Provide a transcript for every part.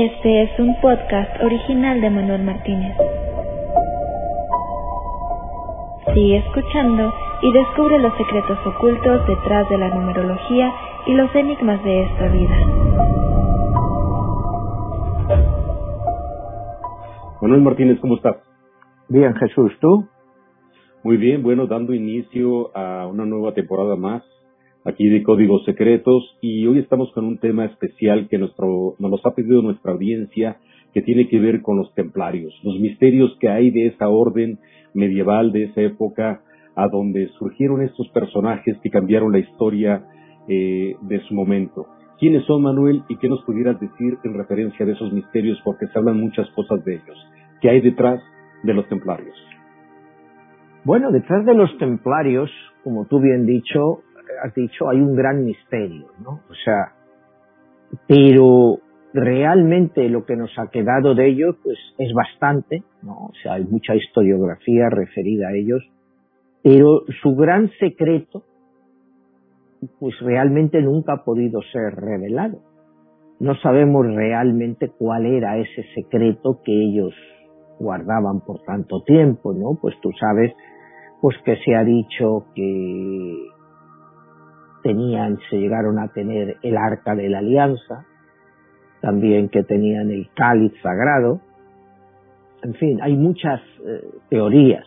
Este es un podcast original de Manuel Martínez. Sigue escuchando y descubre los secretos ocultos detrás de la numerología y los enigmas de esta vida. Manuel Martínez, ¿cómo estás? Bien, Jesús, ¿tú? Muy bien, bueno, dando inicio a una nueva temporada más aquí de Códigos Secretos y hoy estamos con un tema especial que nuestro, nos ha pedido nuestra audiencia que tiene que ver con los templarios, los misterios que hay de esa orden medieval, de esa época, a donde surgieron estos personajes que cambiaron la historia eh, de su momento. ¿Quiénes son, Manuel, y qué nos pudieras decir en referencia de esos misterios? Porque se hablan muchas cosas de ellos. ¿Qué hay detrás de los templarios? Bueno, detrás de los templarios, como tú bien dicho, has dicho, hay un gran misterio, ¿no? O sea, pero realmente lo que nos ha quedado de ellos, pues es bastante, ¿no? O sea, hay mucha historiografía referida a ellos, pero su gran secreto, pues realmente nunca ha podido ser revelado. No sabemos realmente cuál era ese secreto que ellos guardaban por tanto tiempo, ¿no? Pues tú sabes, pues que se ha dicho que tenían, se llegaron a tener el arca de la alianza, también que tenían el cáliz sagrado, en fin, hay muchas eh, teorías,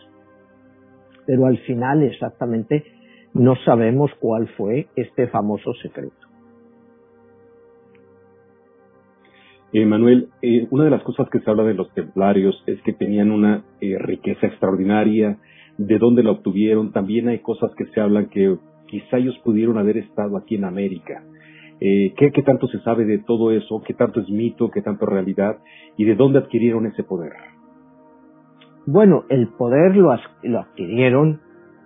pero al final exactamente no sabemos cuál fue este famoso secreto. Eh, Manuel, eh, una de las cosas que se habla de los templarios es que tenían una riqueza extraordinaria, de dónde la obtuvieron, también hay cosas que se hablan que quizá ellos pudieron haber estado aquí en América. Eh, ¿qué, tanto se sabe de todo eso? ¿Qué tanto es mito? ¿Qué tanto es realidad? ¿Y de dónde adquirieron ese poder? Bueno, el poder lo, adquirieron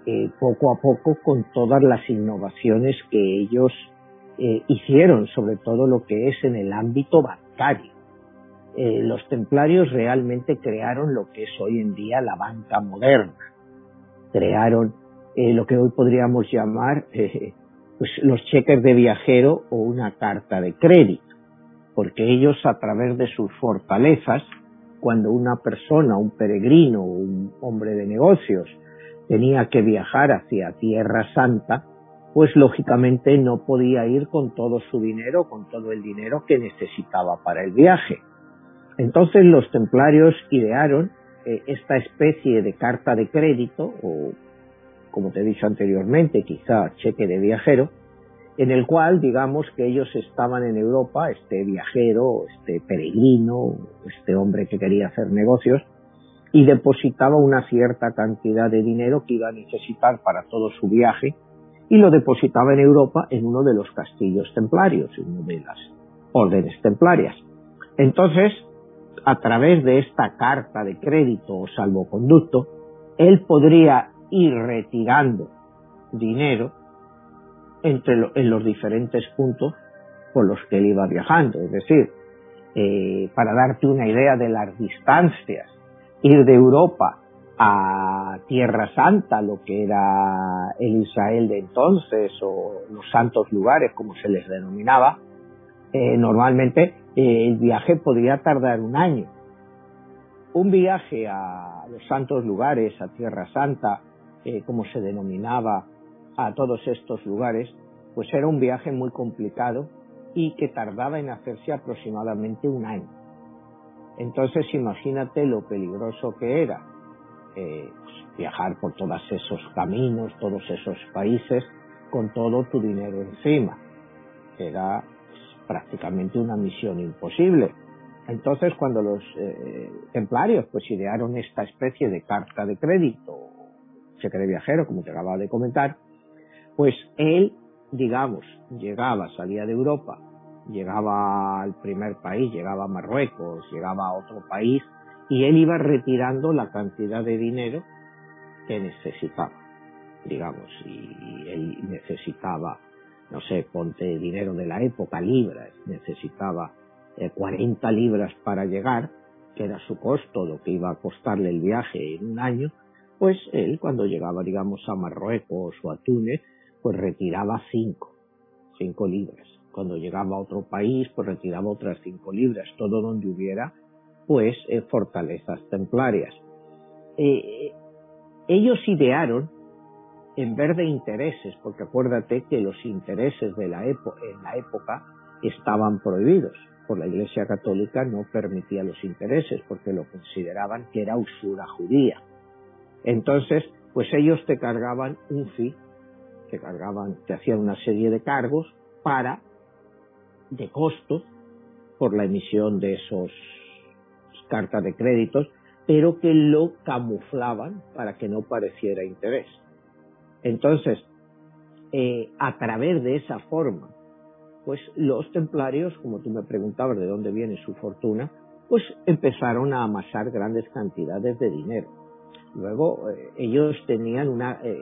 eh, poco a poco con todas las innovaciones que ellos eh, hicieron, sobre todo lo que es en el ámbito bancario. los templarios realmente crearon lo que es hoy en día la banca moderna. Crearon eh, lo que hoy podríamos llamar eh, pues los cheques de viajero o una carta de crédito, porque ellos a través de sus fortalezas, cuando una persona, un peregrino, un hombre de negocios, tenía que viajar hacia Tierra Santa, pues lógicamente no podía ir con todo su dinero, con todo el dinero que necesitaba para el viaje. Entonces los templarios idearon eh, esta especie de carta de crédito o como te he dicho anteriormente, quizá cheque de viajero, en el cual digamos que ellos estaban en Europa, este viajero, este peregrino, este hombre que quería hacer negocios, y depositaba una cierta cantidad de dinero que iba a necesitar para todo su viaje, y lo depositaba en Europa en uno de los castillos templarios, en una de las órdenes templarias. Entonces, a través de esta carta de crédito o salvoconducto, él podría ir retirando dinero entre en los diferentes puntos por los que él iba viajando. Es decir, eh, para darte una idea de las distancias, ir de Europa a Tierra Santa, lo que era el Israel de entonces, o los santos lugares, como se les denominaba, eh, normalmente eh, el viaje podría tardar un año. Un viaje a los santos lugares, a Tierra Santa, eh, como se denominaba a todos estos lugares, pues era un viaje muy complicado y que tardaba en hacerse aproximadamente un año. Entonces imagínate lo peligroso que era eh, viajar por todos esos caminos, todos esos países, con todo tu dinero encima. Era pues, prácticamente una misión imposible. Entonces cuando los eh, templarios pues idearon esta especie de carta de crédito cheque viajero, como te acababa de comentar, pues él, digamos, llegaba, salía de Europa, llegaba al primer país, llegaba a Marruecos, llegaba a otro país, y él iba retirando la cantidad de dinero que necesitaba, digamos, y él necesitaba, no sé, ponte dinero de la época, libras, necesitaba 40 eh, libras para llegar, que era su costo, lo que iba a costarle el viaje en un año, pues él cuando llegaba, digamos, a Marruecos o a Túnez, pues retiraba cinco, cinco libras. cuando llegaba a otro país, pues retiraba otras cinco libras, todo donde hubiera, pues, eh, fortalezas templarias. Eh, ellos idearon, en vez de intereses, porque acuérdate que los intereses de la en la época estaban prohibidos, por la Iglesia Católica no permitía los intereses, porque lo consideraban que era usura judía. Entonces, pues ellos te cargaban un fee, te cargaban, te hacían una serie de cargos para, de costos, por la emisión de esos cartas de créditos, pero que lo camuflaban para que no pareciera interés. Entonces, eh, a través de esa forma, pues los templarios, como tú me preguntabas de dónde viene su fortuna, pues empezaron a amasar grandes cantidades de dinero. Luego eh, ellos tenían una, eh,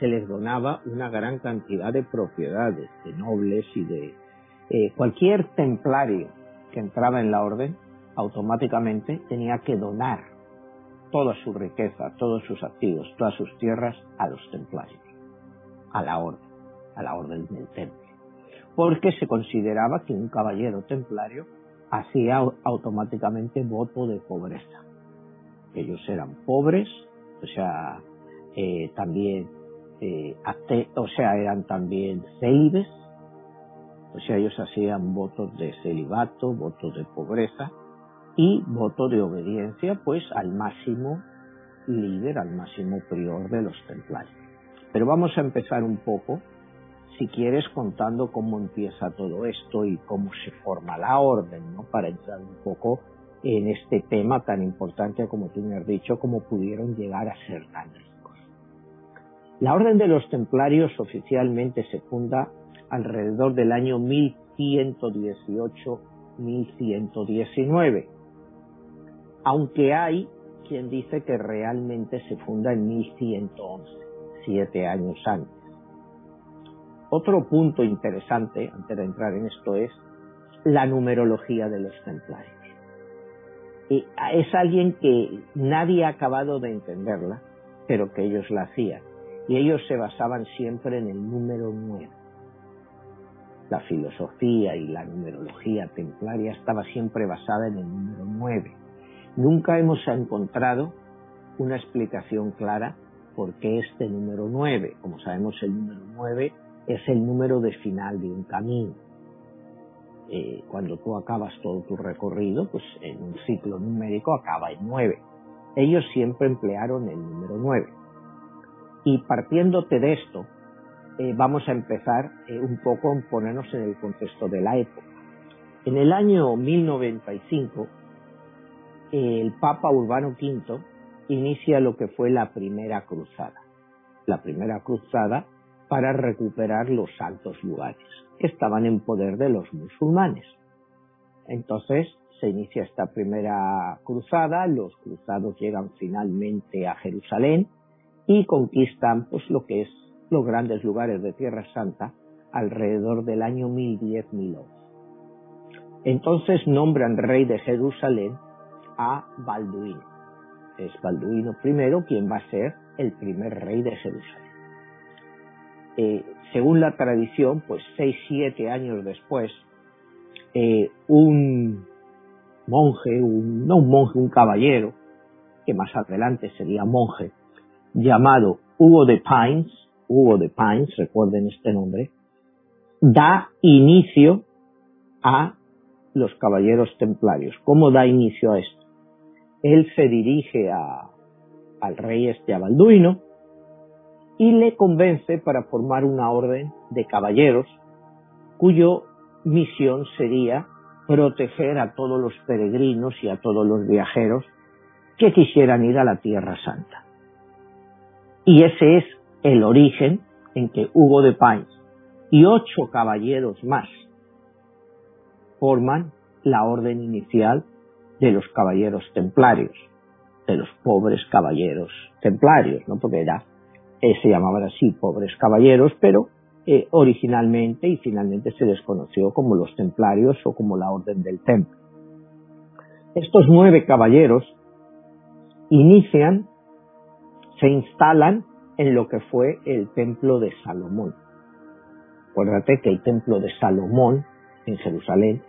se les donaba una gran cantidad de propiedades, de nobles y de cualquier templario que entraba en la orden, automáticamente tenía que donar toda su riqueza, todos sus activos, todas sus tierras a los templarios, a la orden, a la orden del templo. Porque se consideraba que un caballero templario hacía automáticamente voto de pobreza. Ellos eran pobres, o sea, eh, también, eh, o sea, eran también célibes, o sea, ellos hacían votos de celibato, votos de pobreza, y voto de obediencia pues al máximo líder, al máximo prior de los templarios. Pero vamos a empezar un poco, si quieres, contando cómo empieza todo esto y cómo se forma la orden, ¿no? Para entrar un poco en este tema tan importante como tú me has dicho, cómo pudieron llegar a ser tan ricos. La orden de los templarios oficialmente se funda alrededor del año 1118-1119 aunque hay quien dice que realmente se funda en 1111, siete años antes. Otro punto interesante, antes de entrar en esto, es la numerología de los templarios. Es alguien que nadie ha acabado de entenderla, pero que ellos la hacían. Y ellos se basaban siempre en el número 9. La filosofía y la numerología templaria estaba siempre basada en el número 9 Nunca hemos encontrado una explicación clara por qué este número 9. Como sabemos, el número 9 es el número de final de un camino. Eh, cuando tú acabas todo tu recorrido, pues en un ciclo numérico acaba en 9. Ellos siempre emplearon el número 9. Y partiéndote de esto, eh, vamos a empezar eh, un poco a ponernos en el contexto de la época. En el año 1095, el Papa Urbano V inicia lo que fue la primera cruzada. La primera cruzada para recuperar los altos lugares que estaban en poder de los musulmanes. Entonces se inicia esta primera cruzada, los cruzados llegan finalmente a Jerusalén y conquistan pues lo que es los grandes lugares de Tierra Santa alrededor del año 1010-1011. Entonces nombran rey de Jerusalén a Balduino. Es Balduino I quien va a ser el primer rey de Jerusalén. Eh, según la tradición, pues seis, siete años después, eh, un monje, un, no un monje, un caballero, que más adelante sería monje, llamado Hugo de Pines, Hugo de Pines, recuerden este nombre, da inicio a los caballeros templarios. ¿Cómo da inicio a esto? él se dirige a, al rey este Balduino y le convence para formar una orden de caballeros cuyo misión sería proteger a todos los peregrinos y a todos los viajeros que quisieran ir a la Tierra Santa. Y ese es el origen en que Hugo de Pines y ocho caballeros más forman la orden inicial de los caballeros templarios, de los pobres caballeros templarios, ¿no? Porque era, eh, se llamaban así pobres caballeros, pero eh, originalmente y finalmente se les conoció como los templarios o como la orden del templo. Estos nueve caballeros inician, se instalan en lo que fue el templo de Salomón. Acuérdate que el templo de Salomón en Jerusalén,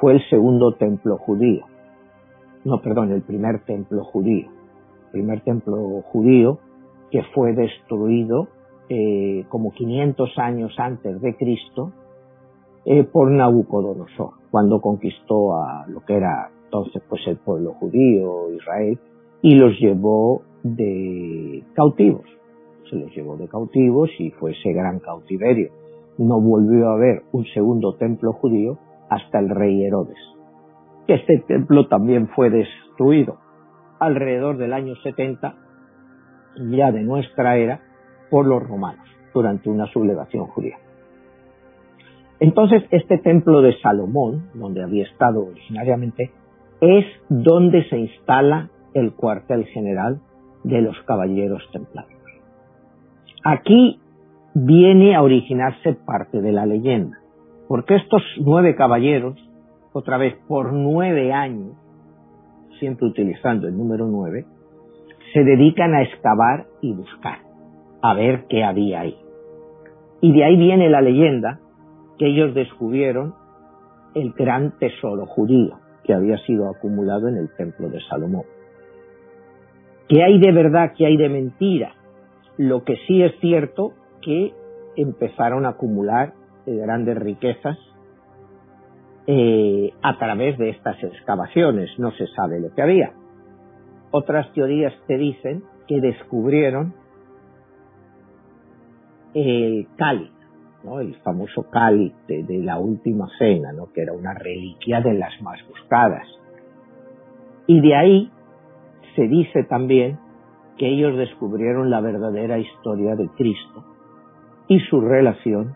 fue el segundo templo judío. No, perdón, el primer templo judío. El primer templo judío que fue destruido eh, como 500 años antes de Cristo eh, por Nabucodonosor, cuando conquistó a lo que era entonces pues el pueblo judío, Israel, y los llevó de cautivos. Se los llevó de cautivos y fue ese gran cautiverio. No volvió a haber un segundo templo judío hasta el rey Herodes. Este templo también fue destruido alrededor del año 70, ya de nuestra era, por los romanos, durante una sublevación judía. Entonces, este templo de Salomón, donde había estado originariamente, es donde se instala el cuartel general de los caballeros templarios. Aquí viene a originarse parte de la leyenda, porque estos nueve caballeros, otra vez por nueve años, siempre utilizando el número nueve, se dedican a excavar y buscar, a ver qué había ahí. Y de ahí viene la leyenda que ellos descubrieron el gran tesoro judío que había sido acumulado en el templo de Salomón. ¿Qué hay de verdad, qué hay de mentira? Lo que sí es cierto que empezaron a acumular eh, grandes riquezas eh, a través de estas excavaciones. No se sabe lo que había. Otras teorías te dicen que descubrieron el cáliz, el famoso cáliz de, de, la última cena, ¿no? que era una reliquia de las más buscadas. Y de ahí se dice también que ellos descubrieron la verdadera historia de Cristo y su relación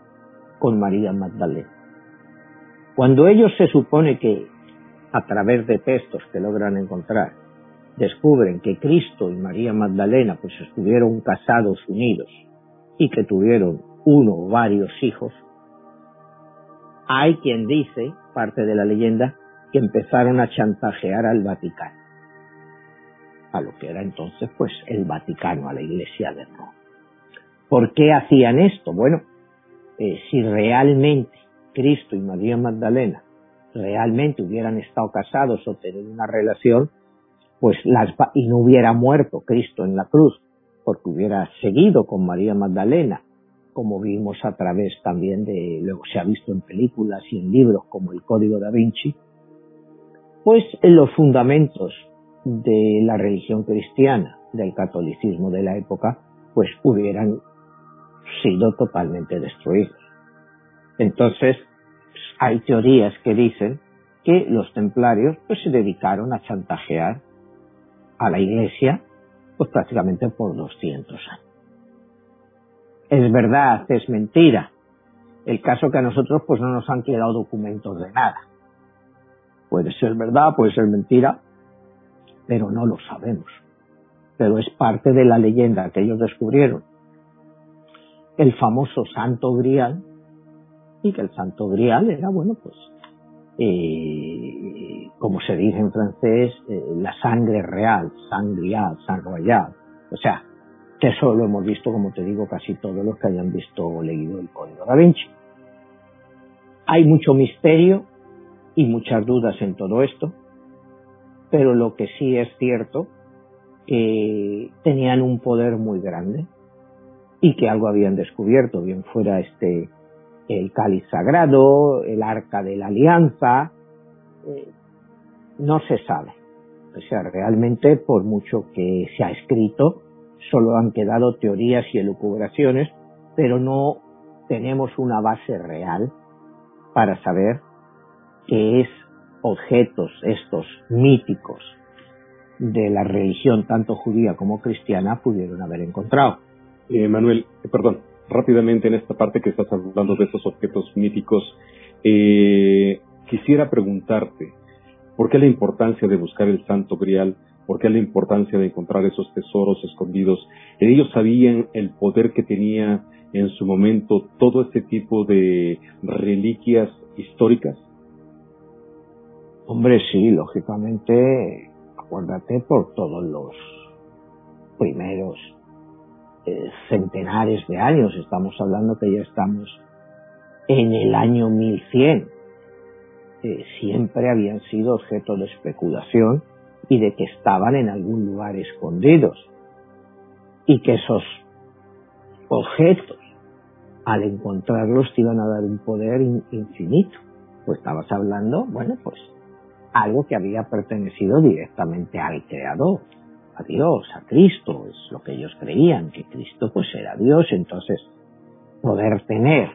con María Magdalena. Cuando ellos se supone que, a través de textos que logran encontrar, descubren que Cristo y María Magdalena pues estuvieron casados unidos y que tuvieron uno o varios hijos, hay quien dice, parte de la leyenda, que empezaron a chantajear al Vaticano a lo que era entonces pues el Vaticano, a la Iglesia de Roma. ¿Por qué hacían esto? Bueno, eh, si realmente Cristo y María Magdalena realmente hubieran estado casados o tenido una relación, pues las y no hubiera muerto Cristo en la cruz, porque hubiera seguido con María Magdalena, como vimos a través también de, luego se ha visto en películas y en libros como el Código da Vinci, pues en los fundamentos de la religión cristiana, del catolicismo de la época, pues hubieran sido totalmente destruidos. Entonces, hay teorías que dicen que los templarios pues se dedicaron a chantajear a la iglesia pues prácticamente por 200 años. Es verdad, es mentira. El caso que a nosotros pues no nos han quedado documentos de nada. Puede ser verdad, puede ser mentira, pero no lo sabemos. Pero es parte de la leyenda que ellos descubrieron. El famoso Santo Grial, y que el Santo Grial era, bueno, pues, eh, como se dice en francés, eh, la sangre real, sangrial, san royal. O sea, que eso lo hemos visto, como te digo, casi todos los que hayan visto o leído el Código da Vinci. Hay mucho misterio y muchas dudas en todo esto, pero lo que sí es cierto, que tenían un poder muy grande y que algo habían descubierto, bien fuera este el cáliz sagrado, el arca de la alianza, eh, no se sabe. O sea, realmente por mucho que se ha escrito, solo han quedado teorías y elucubraciones, pero no tenemos una base real para saber qué es objetos estos míticos de la religión tanto judía como cristiana pudieron haber encontrado. Eh, Manuel, eh, perdón, rápidamente en esta parte que estás hablando de estos objetos míticos, eh, quisiera preguntarte, ¿por qué la importancia de buscar el Santo Grial? ¿Por qué la importancia de encontrar esos tesoros escondidos? Ellos sabían el poder que tenía en su momento todo este tipo de reliquias históricas. Hombre, sí, lógicamente, acuérdate por todos los primeros eh, centenares de años, estamos hablando que ya estamos en el año 1100. Siempre habían sido objeto de especulación y de que estaban en algún lugar escondidos y que esos objetos al encontrarlos te iban a dar un poder infinito. Pues estabas hablando, bueno, pues algo que había pertenecido directamente al Creador, a Dios, a Cristo, es lo que ellos creían, que Cristo pues era Dios, entonces poder tener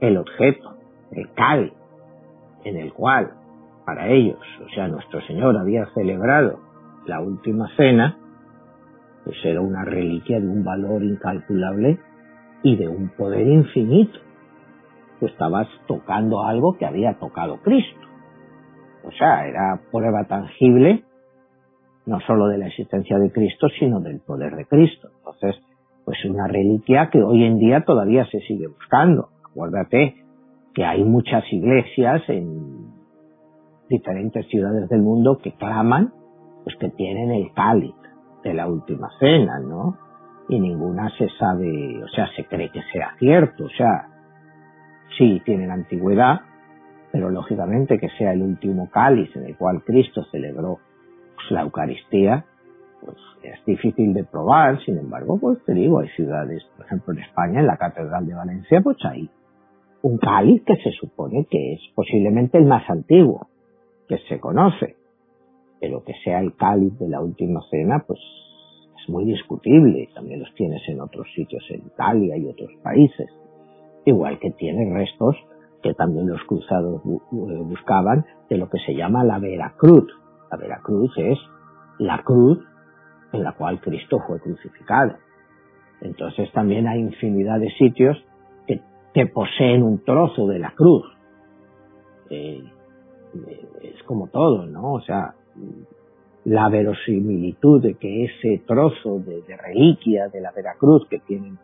el objeto, el cal, en el cual para ellos, o sea, nuestro Señor había celebrado la última cena, pues era una reliquia de un valor incalculable y de un poder infinito. Tú estabas tocando algo que había tocado Cristo. O sea, era prueba tangible no solo de la existencia de Cristo, sino del poder de Cristo. Entonces, pues una reliquia que hoy en día todavía se sigue buscando. Acuérdate que hay muchas iglesias en diferentes ciudades del mundo que claman, pues que tienen el cáliz de la última cena, ¿no? Y ninguna se sabe, o sea, se cree que sea cierto, o sea, sí tienen antigüedad, pero lógicamente que sea el último cáliz en el cual Cristo celebró pues, la Eucaristía, pues es difícil de probar, sin embargo, pues te digo, hay ciudades, por ejemplo en España, en la Catedral de Valencia, pues hay un cáliz que se supone que es posiblemente el más antiguo que se conoce, pero que sea el cáliz de la última cena, pues es muy discutible, también los tienes en otros sitios en Italia y otros países, igual que tiene restos que también los cruzados buscaban de lo que se llama la Veracruz. La Veracruz es la cruz en la cual Cristo fue crucificado. Entonces también hay infinidad de sitios que, poseen un trozo de la cruz. Eh, es como todo, ¿no? O sea, la verosimilitud de que ese trozo de, de reliquia de la Veracruz que tienen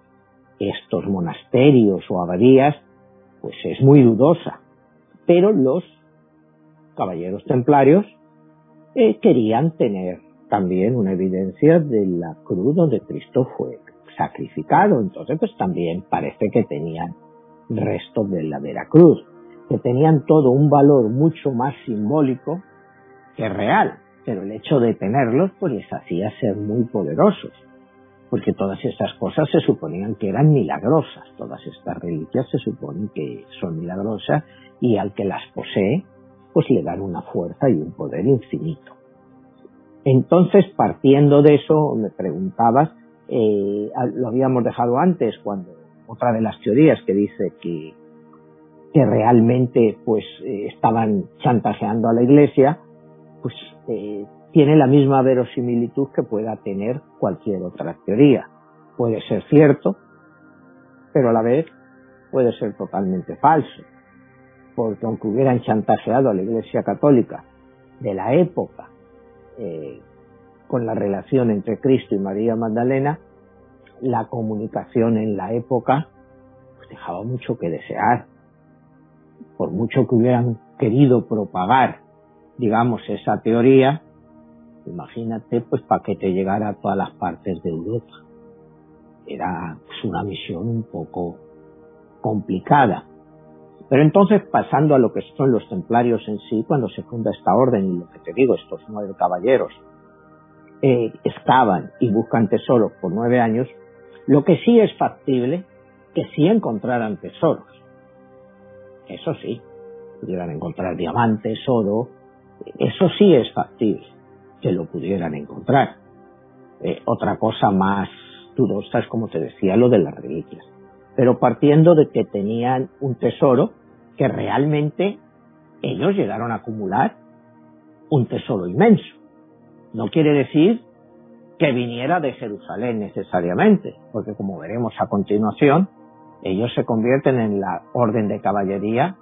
estos monasterios o abadías, pues es muy dudosa. Pero los caballeros templarios eh, querían tener también una evidencia de la cruz donde Cristo fue sacrificado. Entonces, pues también parece que tenían restos de la Veracruz, que tenían todo un valor mucho más simbólico que real. Pero el hecho de tenerlos, pues les hacía ser muy poderosos porque todas estas cosas se suponían que eran milagrosas, todas estas reliquias se suponen que son milagrosas y al que las posee, pues le dan una fuerza y un poder infinito. Entonces, partiendo de eso, me preguntabas, eh, lo habíamos dejado antes, cuando otra de las teorías que dice que, que realmente pues eh, estaban chantajeando a la iglesia, pues eh, tiene la misma verosimilitud que pueda tener cualquier otra teoría. Puede ser cierto, pero a la vez puede ser totalmente falso, porque aunque hubieran chantajeado a la Iglesia Católica de la época eh, con la relación entre Cristo y María Magdalena, la comunicación en la época pues, dejaba mucho que desear. Por mucho que hubieran querido propagar, digamos, esa teoría, Imagínate, pues, para que te llegara a todas las partes de Europa. Era pues, una misión un poco complicada. Pero entonces, pasando a lo que son los templarios en sí, cuando se funda esta orden, y lo que te digo, estos nueve caballeros eh, excavan y buscan tesoros por nueve años, lo que sí es factible, que sí encontraran tesoros. Eso sí, pudieran encontrar diamantes, oro, eso sí es factible que lo pudieran encontrar. Eh, otra cosa más dudosa es, como te decía, lo de las reliquias. Pero partiendo de que tenían un tesoro que realmente ellos llegaron a acumular un tesoro inmenso. No quiere decir que viniera de Jerusalén necesariamente, porque como veremos a continuación, ellos se convierten en la orden de caballería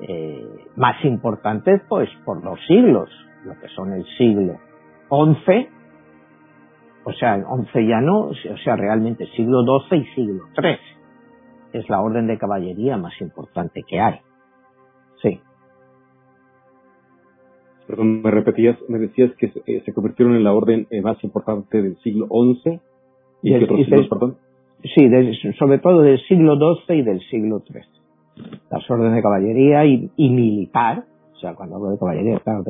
eh, más importante pues por los siglos lo que son el siglo XI, o sea, el XI ya no, o sea, realmente siglo XII y siglo XIII. Es la orden de caballería más importante que hay. Perdón, me repetías, me decías que se, eh, convirtieron en la orden eh, más importante del siglo XI y, y, perdón. Sí, sobre todo del siglo XII y del siglo XIII. las órdenes de caballería y, militar, o sea, cuando hablo de caballería, claro,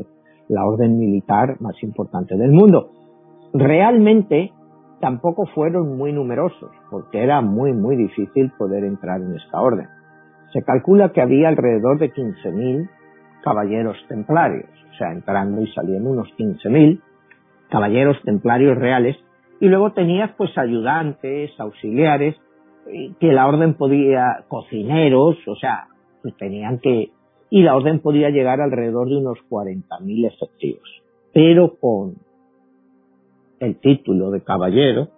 la orden militar más importante del mundo. Realmente tampoco fueron muy numerosos, porque era muy, muy difícil poder entrar en esta orden. Se calcula que había alrededor de 15.000 caballeros templarios, o sea, entrando y saliendo unos 15.000 caballeros templarios reales, y luego tenías pues ayudantes, auxiliares, que la orden podía, cocineros, o sea, pues tenían que, y la orden podía llegar alrededor de unos 40.000 efectivos. Pero con el título de caballero,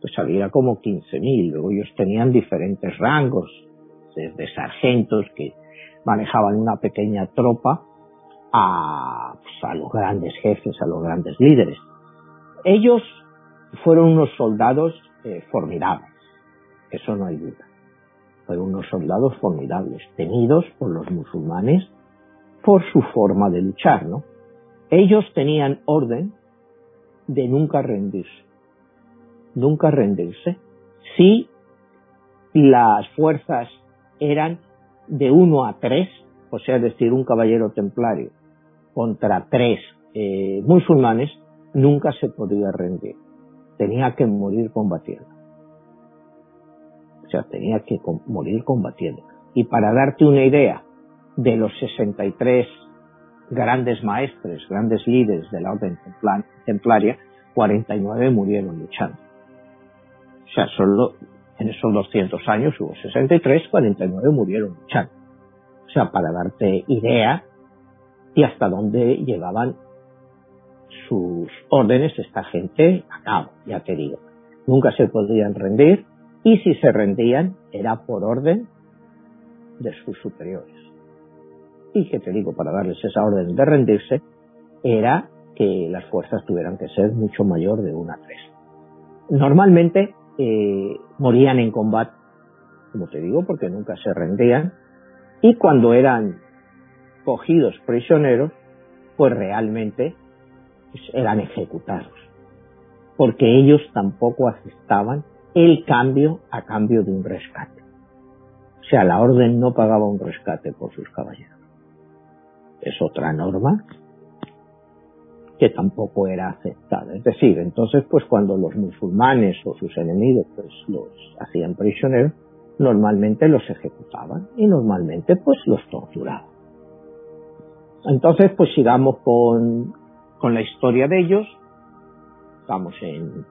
pues había como 15.000. Luego ellos tenían diferentes rangos, desde sargentos que manejaban una pequeña tropa a, pues, a los grandes jefes, a los grandes líderes. Ellos fueron unos soldados eh, formidables, eso no hay duda. Fueron unos soldados formidables, tenidos por los musulmanes por su forma de luchar, ¿no? Ellos tenían orden de nunca rendirse, nunca rendirse. Si las fuerzas eran de uno a tres, o sea, decir, un caballero templario contra tres eh, musulmanes, nunca se podía rendir. Tenía que morir combatiendo. O sea, tenía que morir combatiendo. Y para darte una idea de los 63 grandes maestres, grandes líderes de la orden templaria, 49 murieron luchando. O sea, solo en esos 200 años hubo 63, 49 murieron luchando. O sea, para darte idea y hasta dónde llevaban sus órdenes esta gente a cabo, ya te digo. Nunca se podían rendir y si se rendían era por orden de sus superiores y que te digo, para darles esa orden de rendirse, era que las fuerzas tuvieran que ser mucho mayor de una a tres. Normalmente eh, morían en combate, como te digo, porque nunca se rendían, y cuando eran cogidos prisioneros, pues realmente eran ejecutados, porque ellos tampoco aceptaban el cambio a cambio de un rescate. O sea, la orden no pagaba un rescate por sus caballeros es otra norma que tampoco era aceptada. Es decir, entonces, pues cuando los musulmanes o sus enemigos pues los hacían prisioneros, normalmente los ejecutaban y normalmente pues los torturaban. Entonces, pues sigamos con, con la historia de ellos. Estamos en,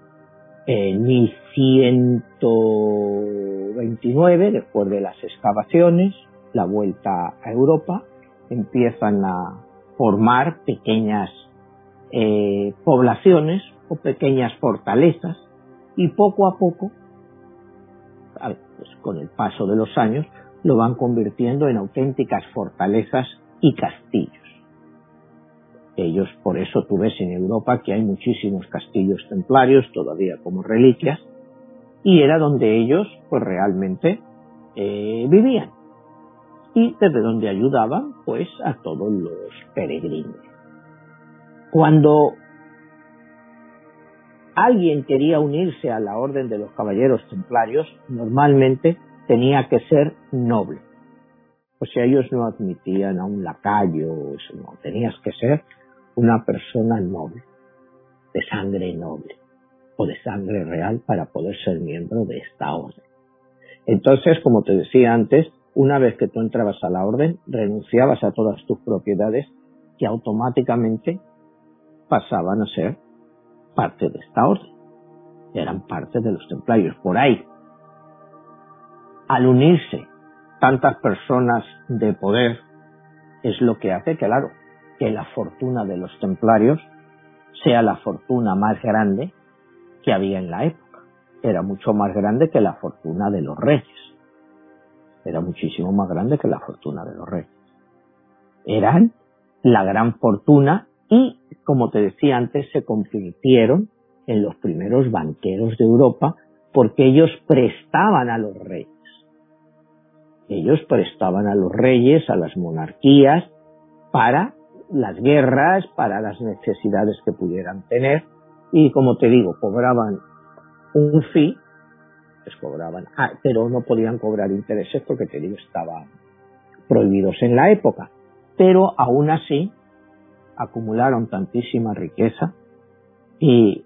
en 1129, después de las excavaciones, la vuelta a Europa, empiezan a formar pequeñas eh, poblaciones o pequeñas fortalezas y poco a poco, pues con el paso de los años, lo van convirtiendo en auténticas fortalezas y castillos. Ellos, por eso tú ves en Europa que hay muchísimos castillos templarios todavía como reliquias, y era donde ellos pues realmente eh, vivían y desde donde ayudaban pues a todos los peregrinos. Cuando alguien quería unirse a la orden de los caballeros templarios, normalmente tenía que ser noble. O sea, ellos no admitían a un lacayo, no, tenías que ser una persona noble, de sangre noble o de sangre real para poder ser miembro de esta orden. Entonces, como te decía antes, una vez que tú entrabas a la orden, renunciabas a todas tus propiedades que automáticamente pasaban a ser parte de esta orden. Eran parte de los templarios. Por ahí, al unirse tantas personas de poder, es lo que hace que, claro, que la fortuna de los templarios sea la fortuna más grande que había en la época. Era mucho más grande que la fortuna de los reyes era muchísimo más grande que la fortuna de los reyes. Eran la gran fortuna y, como te decía antes, se convirtieron en los primeros banqueros de Europa porque ellos prestaban a los reyes. Ellos prestaban a los reyes, a las monarquías, para las guerras, para las necesidades que pudieran tener y, como te digo, cobraban un fee les cobraban, ah, pero no podían cobrar intereses porque te digo, estaban prohibidos en la época. Pero aún así acumularon tantísima riqueza y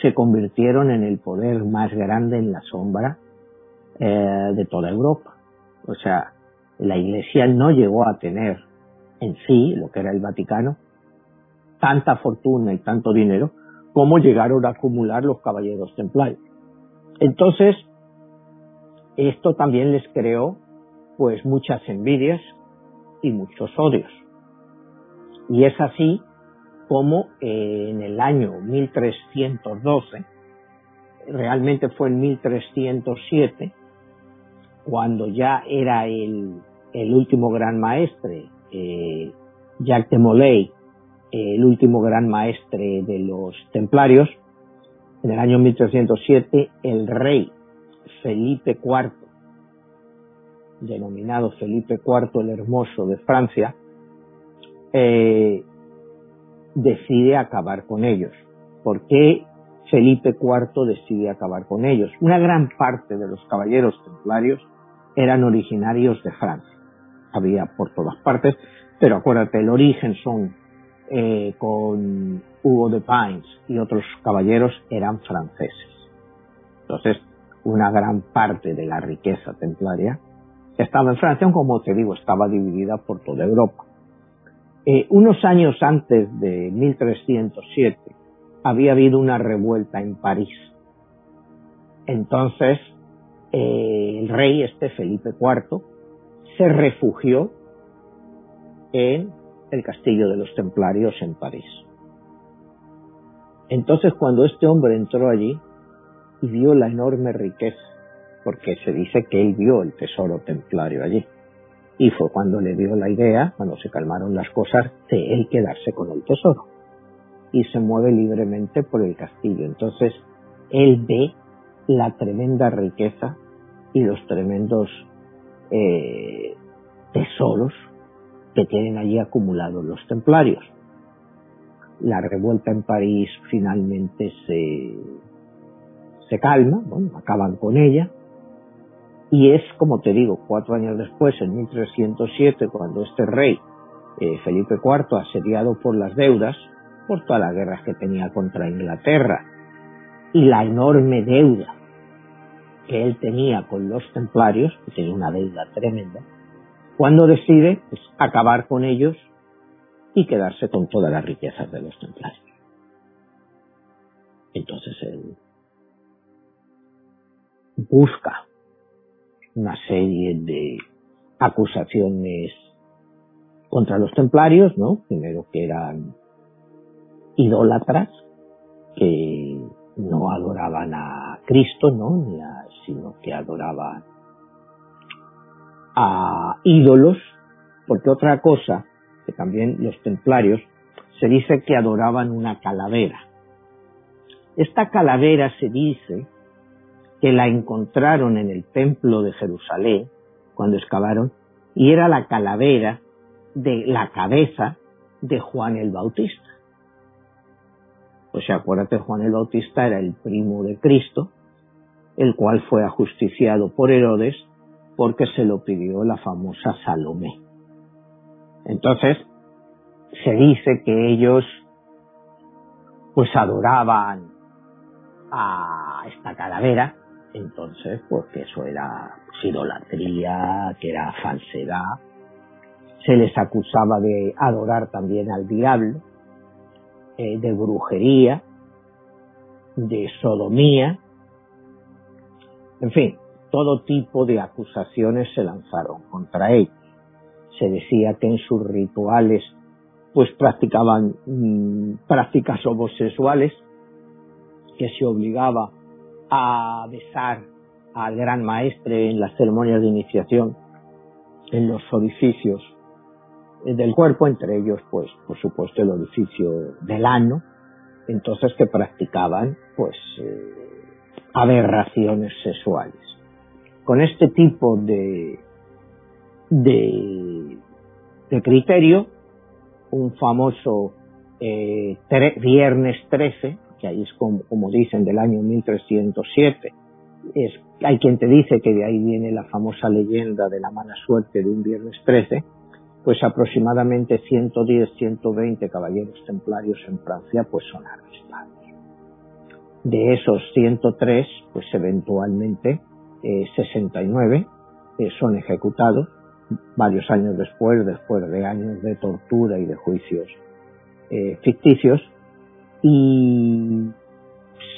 se convirtieron en el poder más grande en la sombra eh, de toda Europa. O sea, la Iglesia no llegó a tener en sí, lo que era el Vaticano, tanta fortuna y tanto dinero como llegaron a acumular los caballeros templarios. Entonces, esto también les creó pues muchas envidias y muchos odios. Y es así como eh, en el año 1312, realmente fue en 1307, cuando ya era el, último gran maestre, eh, Jacques de Molay, el último gran maestre de los templarios, en el año 1307 el rey Felipe IV, denominado Felipe IV el Hermoso de Francia, eh, decide acabar con ellos. ¿Por qué Felipe IV decide acabar con ellos? Una gran parte de los caballeros templarios eran originarios de Francia. Había por todas partes, pero acuérdate, el origen son eh, con Hugo de Pines y otros caballeros eran franceses. Entonces, una gran parte de la riqueza templaria estaba en Francia, como te digo, estaba dividida por toda Europa. Eh, unos años antes de 1307 había habido una revuelta en París. Entonces, eh, el rey, este Felipe IV, se refugió en el castillo de los templarios en París. Entonces, cuando este hombre entró allí y vio la enorme riqueza, porque se dice que él vio el tesoro templario allí, y fue cuando le dio la idea, cuando se calmaron las cosas, de él quedarse con el tesoro. Y se mueve libremente por el castillo. Entonces, él ve la tremenda riqueza y los tremendos eh, tesoros que tienen allí acumulados los templarios. La revuelta en París finalmente se, se calma, bueno, acaban con ella, y es, como te digo, cuatro años después, en 1307, cuando este rey, eh, Felipe IV, asediado por las deudas, por todas las guerras que tenía contra Inglaterra, y la enorme deuda que él tenía con los templarios, que tenía una deuda tremenda, cuando decide pues, acabar con ellos y quedarse con todas las riquezas de los templarios. Entonces él busca una serie de acusaciones contra los templarios, ¿no? Primero que eran idólatras, que no adoraban a Cristo, ¿no? Sino que adoraban a ídolos, porque otra cosa, que también los templarios, se dice que adoraban una calavera. Esta calavera se dice que la encontraron en el templo de Jerusalén cuando excavaron y era la calavera de la cabeza de Juan el Bautista. O sea, acuérdate, Juan el Bautista era el primo de Cristo, el cual fue ajusticiado por Herodes porque se lo pidió la famosa Salomé. Entonces, se dice que ellos pues adoraban a esta calavera, entonces pues que eso era pues, idolatría, que era falsedad, se les acusaba de adorar también al diablo, eh, de brujería, de sodomía, en fin, todo tipo de acusaciones se lanzaron contra ellos. Se decía que en sus rituales pues practicaban mm, prácticas homosexuales, que se obligaba a besar al gran maestre en las ceremonias de iniciación, en los orificios del cuerpo, entre ellos, pues, por supuesto, el orificio del ano, entonces que practicaban, pues, eh, aberraciones sexuales con este tipo de, de, criterio, un famoso eh, viernes 13, que ahí es como, dicen del año 1307, es hay quien te dice que de ahí viene la famosa leyenda de la mala suerte de un viernes 13, pues aproximadamente 110, 120 caballeros templarios en Francia pues son arrestados. De esos 103, pues eventualmente 69 eh, son ejecutados varios años después, después de años de tortura y de juicios eh, ficticios, y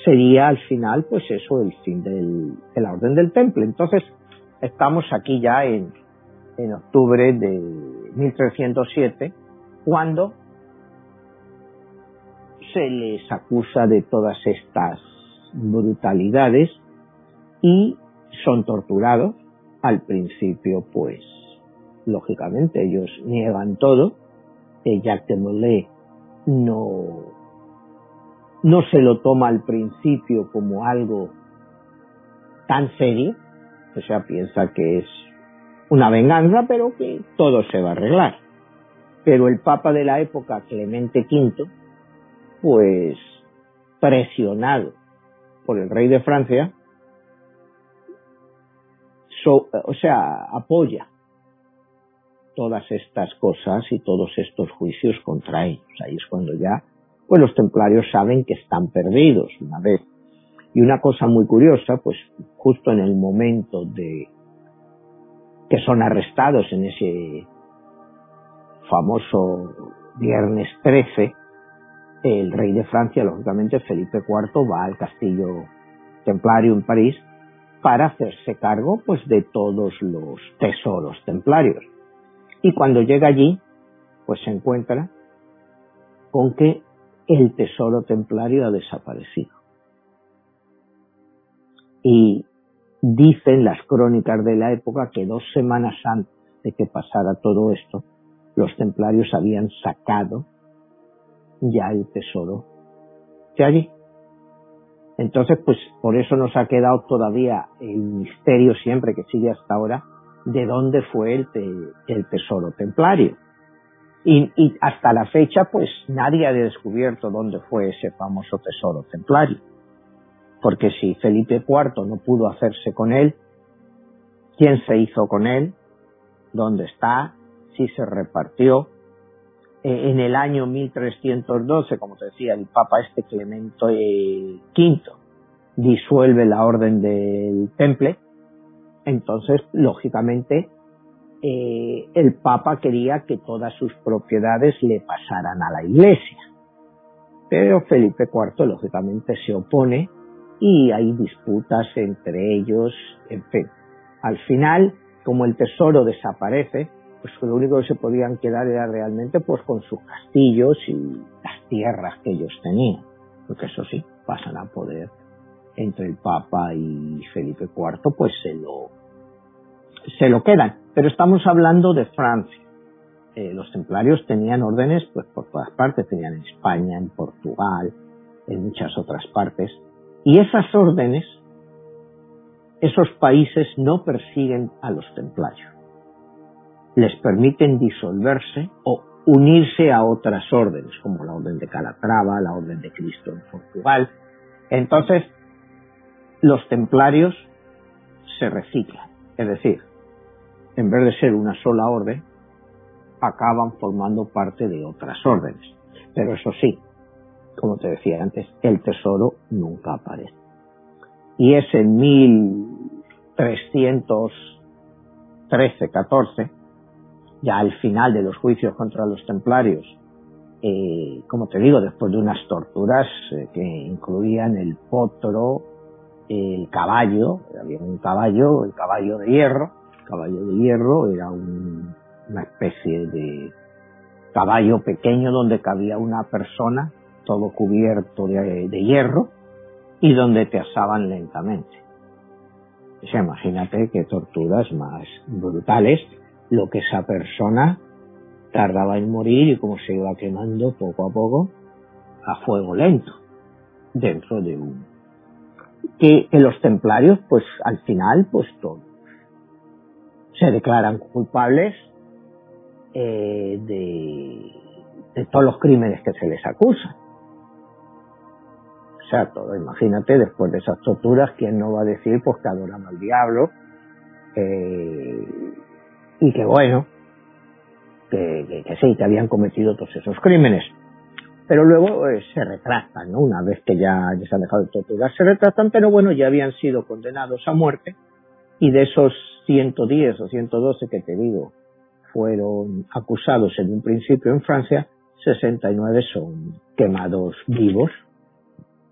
sería al final, pues eso, el fin del, de la orden del temple. Entonces, estamos aquí ya en, en octubre de 1307, cuando se les acusa de todas estas brutalidades y son torturados. Al principio, pues, lógicamente, ellos niegan todo. Jacques de Molay no, no se lo toma al principio como algo tan serio, o sea, piensa que es una venganza, pero que todo se va a arreglar. Pero el Papa de la época, Clemente V, pues presionado por el rey de Francia, o sea, apoya todas estas cosas y todos estos juicios contra ellos. Ahí es cuando ya, pues los templarios saben que están perdidos una vez. Y una cosa muy curiosa, pues justo en el momento de que son arrestados en ese famoso viernes 13, el rey de Francia, lógicamente Felipe IV, va al castillo templario en París para hacerse cargo pues de todos los tesoros templarios. Y cuando llega allí, pues se encuentra con que el tesoro templario ha desaparecido. Y dicen las crónicas de la época que dos semanas antes de que pasara todo esto, los templarios habían sacado ya el tesoro de allí. Entonces, pues por eso nos ha quedado todavía el misterio siempre que sigue hasta ahora de dónde fue el, el tesoro templario. Y, y, hasta la fecha, pues nadie ha descubierto dónde fue ese famoso tesoro templario. Porque si Felipe IV no pudo hacerse con él, ¿quién se hizo con él? ¿Dónde está? Si se repartió. Eh, en el año 1312, como te decía, el Papa este Clemente V disuelve la orden del Temple. Entonces, lógicamente, eh, el Papa quería que todas sus propiedades le pasaran a la Iglesia. Pero Felipe IV, lógicamente, se opone y hay disputas entre ellos, en fin. Al final, como el tesoro desaparece, pues lo único que se podían quedar era realmente pues con sus castillos y las tierras que ellos tenían, porque eso sí, pasan a poder entre el Papa y Felipe IV, pues se lo, se lo quedan. Pero estamos hablando de Francia. Eh, los templarios tenían órdenes pues por todas partes, tenían en España, en Portugal, en muchas otras partes. Y esas órdenes, esos países no persiguen a los templarios les permiten disolverse o unirse a otras órdenes, como la Orden de Calatrava, la Orden de Cristo en Portugal. Entonces, los templarios se reciclan, es decir, en vez de ser una sola orden, acaban formando parte de otras órdenes. Pero eso sí, como te decía antes, el tesoro nunca aparece. Y es en 1313-14 ya al final de los juicios contra los templarios, eh, como te digo, después de unas torturas eh, que incluían el potro, el caballo, había un caballo, el caballo de hierro, el caballo de hierro era una especie de caballo pequeño donde cabía una persona, todo cubierto de, de hierro, y donde te asaban lentamente. O sea, imagínate qué torturas más brutales lo que esa persona tardaba en morir y cómo se iba quemando poco a poco a fuego lento dentro de un que, los templarios pues al final pues todos se declaran culpables eh, de, todos los crímenes que se les acusa O sea, todo, imagínate, después de esas torturas, ¿quién no va a decir pues que adoraba al diablo? Eh, y que bueno, que, sí, que habían cometido todos esos crímenes. Pero luego eh, se retractan, ¿no? Una vez que ya, se han dejado de torturar, se retractan, pero bueno, ya habían sido condenados a muerte y de esos 110 o 112 que te digo fueron acusados en un principio en Francia, 69 son quemados vivos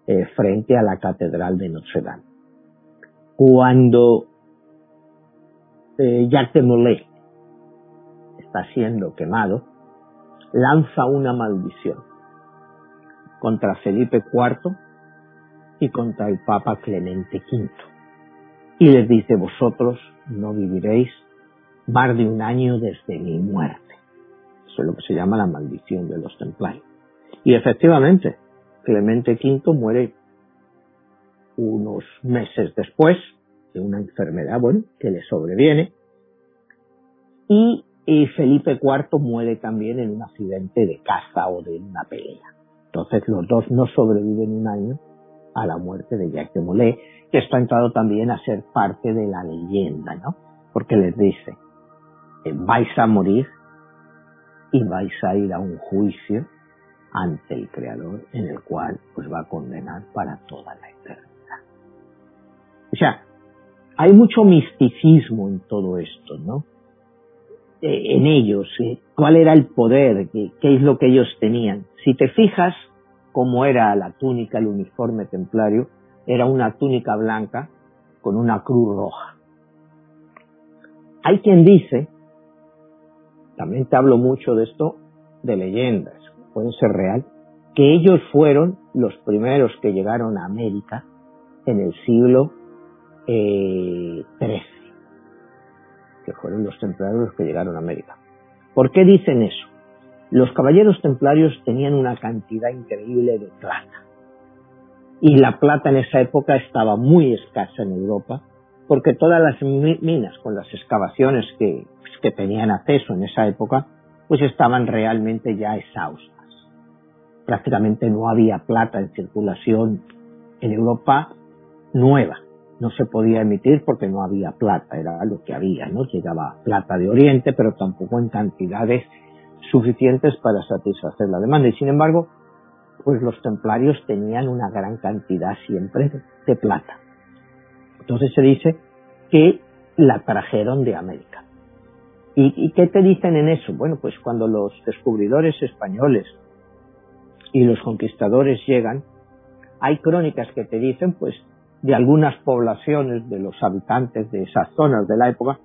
eh, frente a la Catedral de Notre Dame. Cuando eh, Jacques de está siendo quemado, lanza una maldición contra Felipe IV y contra el Papa Clemente V. Y les dice, vosotros no viviréis más de un año desde mi muerte. Eso es lo que se llama la maldición de los templarios. Y efectivamente, Clemente V muere unos meses después de una enfermedad, bueno, que le sobreviene. Y, Felipe IV muere también en un accidente de caza o de una pelea. Entonces los dos no sobreviven un año a la muerte de Jacques de Molay, que esto ha entrado también a ser parte de la leyenda, ¿no? Porque les dice, eh, vais a morir y vais a ir a un juicio ante el Creador en el cual os va a condenar para toda la eternidad. O sea, hay mucho misticismo en todo esto, ¿no? Eh, en ellos, eh, cuál era el poder, ¿Qué, qué es lo que ellos tenían. Si te fijas cómo era la túnica, el uniforme templario, era una túnica blanca con una cruz roja. Hay quien dice, también te hablo mucho de esto, de leyendas, pueden ser real, que ellos fueron los primeros que llegaron a América en el siglo XIII, eh, que fueron los templarios los que llegaron a América. ¿Por qué dicen eso? Los caballeros templarios tenían una cantidad increíble de plata. Y la plata en esa época estaba muy escasa en Europa, porque todas las minas con las excavaciones que, que tenían acceso en esa época, pues estaban realmente ya exhaustas prácticamente no había plata en circulación en Europa nueva. No se podía emitir porque no había plata, era lo que había, ¿no? Llegaba plata de Oriente, pero tampoco en cantidades suficientes para satisfacer la demanda. Y sin embargo, pues los templarios tenían una gran cantidad siempre de, plata. Entonces se dice que la trajeron de América. ¿Y, ¿Y qué te dicen en eso? Bueno, pues cuando los descubridores españoles y los conquistadores llegan, hay crónicas que te dicen, pues, de algunas poblaciones de los habitantes de esas zonas de la época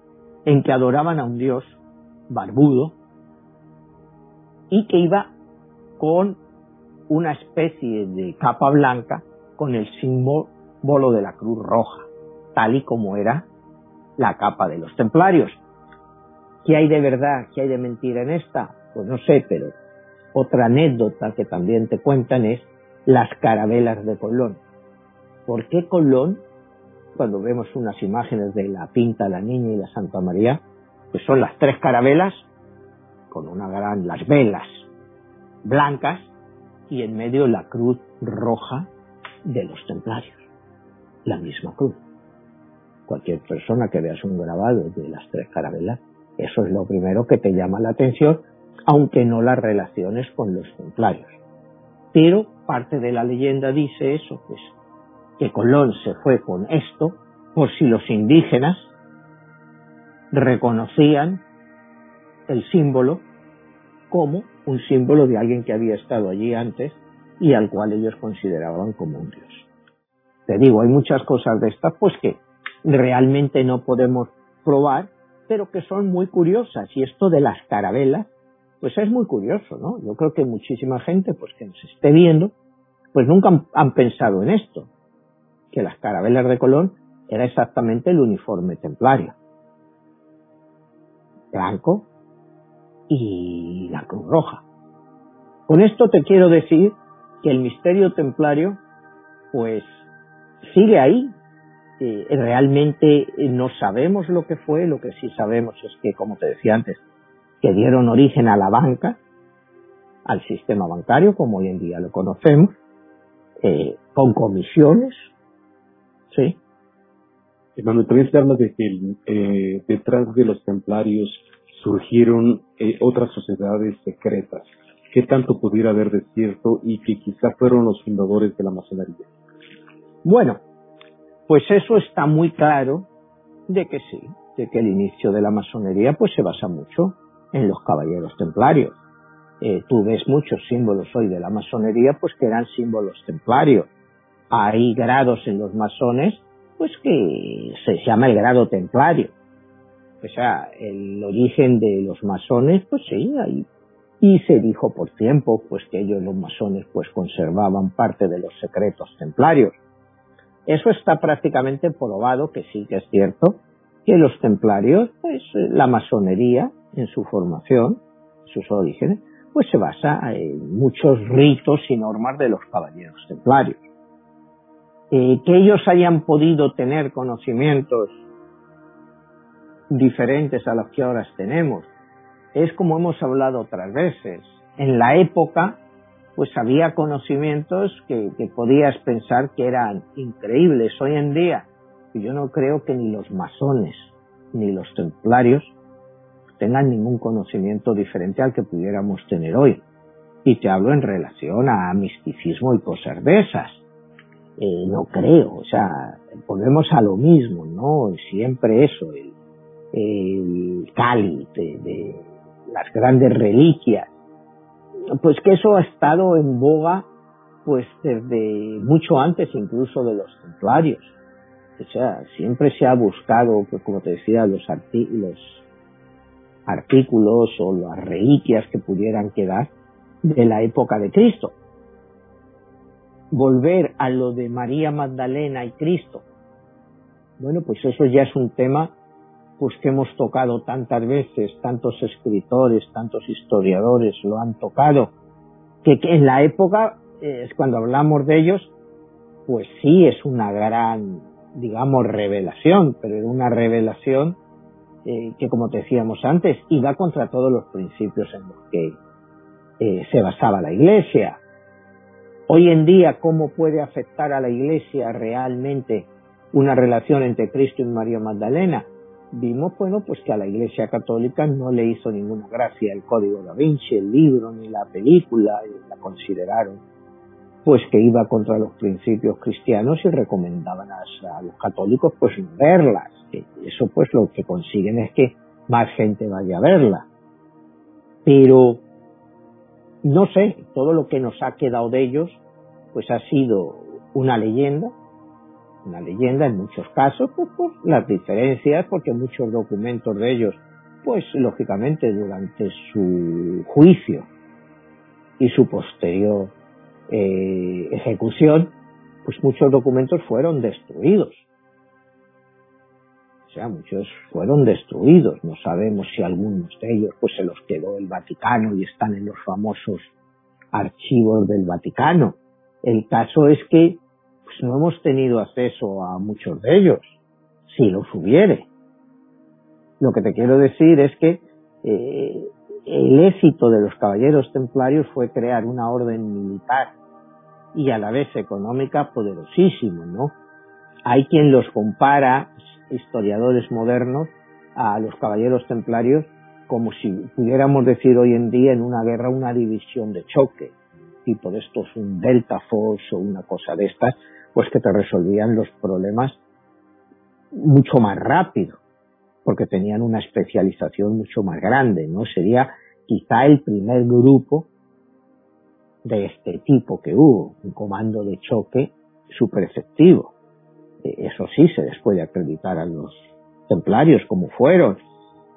en que adoraban a un dios barbudo y que iba con una especie de capa blanca con el símbolo de la cruz roja, tal y como era la capa de los templarios. ¿Qué hay de verdad, qué hay de mentira en esta? Pues no sé, pero otra anécdota que también te cuentan es las carabelas de Colón. ¿Por qué Colón, cuando vemos unas imágenes de la Pinta, la Niña y la Santa María, pues son las tres carabelas con una gran, las velas blancas y en medio la cruz roja de los templarios, la misma cruz. Cualquier persona que veas un grabado de las tres carabelas, eso es lo primero que te llama la atención aunque no las relaciones con los templarios. Pero parte de la leyenda dice eso, pues, que Colón se fue con esto por si los indígenas reconocían el símbolo como un símbolo de alguien que había estado allí antes y al cual ellos consideraban como un dios. Te digo, hay muchas cosas de estas pues que realmente no podemos probar, pero que son muy curiosas. Y esto de las carabelas pues es muy curioso, ¿no? Yo creo que muchísima gente, pues que nos esté viendo, pues nunca han, pensado en esto, que las carabelas de Colón era exactamente el uniforme templario. Blanco y la cruz roja. Con esto te quiero decir que el misterio templario, pues, sigue ahí. Eh, realmente no sabemos lo que fue, lo que sí sabemos es que, como te decía antes, que dieron origen a la banca, al sistema bancario como hoy en día lo conocemos, eh, con comisiones, sí. Manuel, también se habla de que eh, detrás de los templarios surgieron eh, otras sociedades secretas. ¿Qué tanto pudiera haber de cierto y que quizá fueron los fundadores de la masonería? Bueno, pues eso está muy claro de que sí, de que el inicio de la masonería pues se basa mucho en los caballeros templarios. Eh, tú ves muchos símbolos hoy de la masonería pues que eran símbolos templarios. Hay grados en los masones pues que se llama el grado templario. O sea, el origen de los masones, pues sí, ahí. Y se dijo por tiempo, pues que ellos los masones pues conservaban parte de los secretos templarios. Eso está prácticamente probado que sí que es cierto, que los templarios, pues la masonería en su formación, sus orígenes, pues se basa en muchos ritos y normas de los caballeros templarios. Que ellos hayan podido tener conocimientos diferentes a los que ahora tenemos. Es como hemos hablado otras veces. En la época, pues había conocimientos que, que podías pensar que eran increíbles. Hoy en día, yo no creo que ni los masones ni los templarios tengan ningún conocimiento diferente al que pudiéramos tener hoy. Y te hablo en relación a misticismo y cosas de esas. Eh, no creo, o sea, volvemos a lo mismo, ¿no? Siempre eso, el, cáliz de, las grandes reliquias, pues que eso ha estado en boga pues desde mucho antes incluso de los templarios. O sea, siempre se ha buscado, pues como te decía, los, los artículos o las reliquias que pudieran quedar de la época de Cristo volver a lo de María Magdalena y Cristo. Bueno, pues eso ya es un tema pues que hemos tocado tantas veces, tantos escritores, tantos historiadores lo han tocado, que, en la época, es cuando hablamos de ellos, pues sí es una gran, digamos, revelación, pero era una revelación eh, que, como decíamos antes, iba contra todos los principios en los que eh, se basaba la Iglesia. Hoy en día, ¿cómo puede afectar a la Iglesia realmente una relación entre Cristo y María Magdalena? Vimos, bueno, pues que a la Iglesia Católica no le hizo ninguna gracia el Código da Vinci, el libro ni la película, la consideraron pues que iba contra los principios cristianos y recomendaban a, los católicos pues verlas. Eso pues lo que consiguen es que más gente vaya a verla. Pero no sé, todo lo que nos ha quedado de ellos, pues ha sido una leyenda, una leyenda en muchos casos, pues por las diferencias, porque muchos documentos de ellos, pues lógicamente durante su juicio y su posterior eh, ejecución, pues muchos documentos fueron destruidos. O sea, muchos fueron destruidos. No sabemos si algunos de ellos pues se los quedó el Vaticano y están en los famosos archivos del Vaticano. El caso es que pues, no hemos tenido acceso a muchos de ellos, si los hubiere. Lo que te quiero decir es que eh, el éxito de los caballeros templarios fue crear una orden militar y a la vez económica poderosísimo, ¿no? Hay quien los compara historiadores modernos a los caballeros templarios como si pudiéramos decir hoy en día en una guerra una división de choque, tipo de estos un Delta Force o una cosa de estas, pues que te resolvían los problemas mucho más rápido, porque tenían una especialización mucho más grande, ¿no? Sería quizá el primer grupo de este tipo que hubo, un comando de choque súper efectivo. Eh, eso sí se les puede acreditar a los templarios como fueron.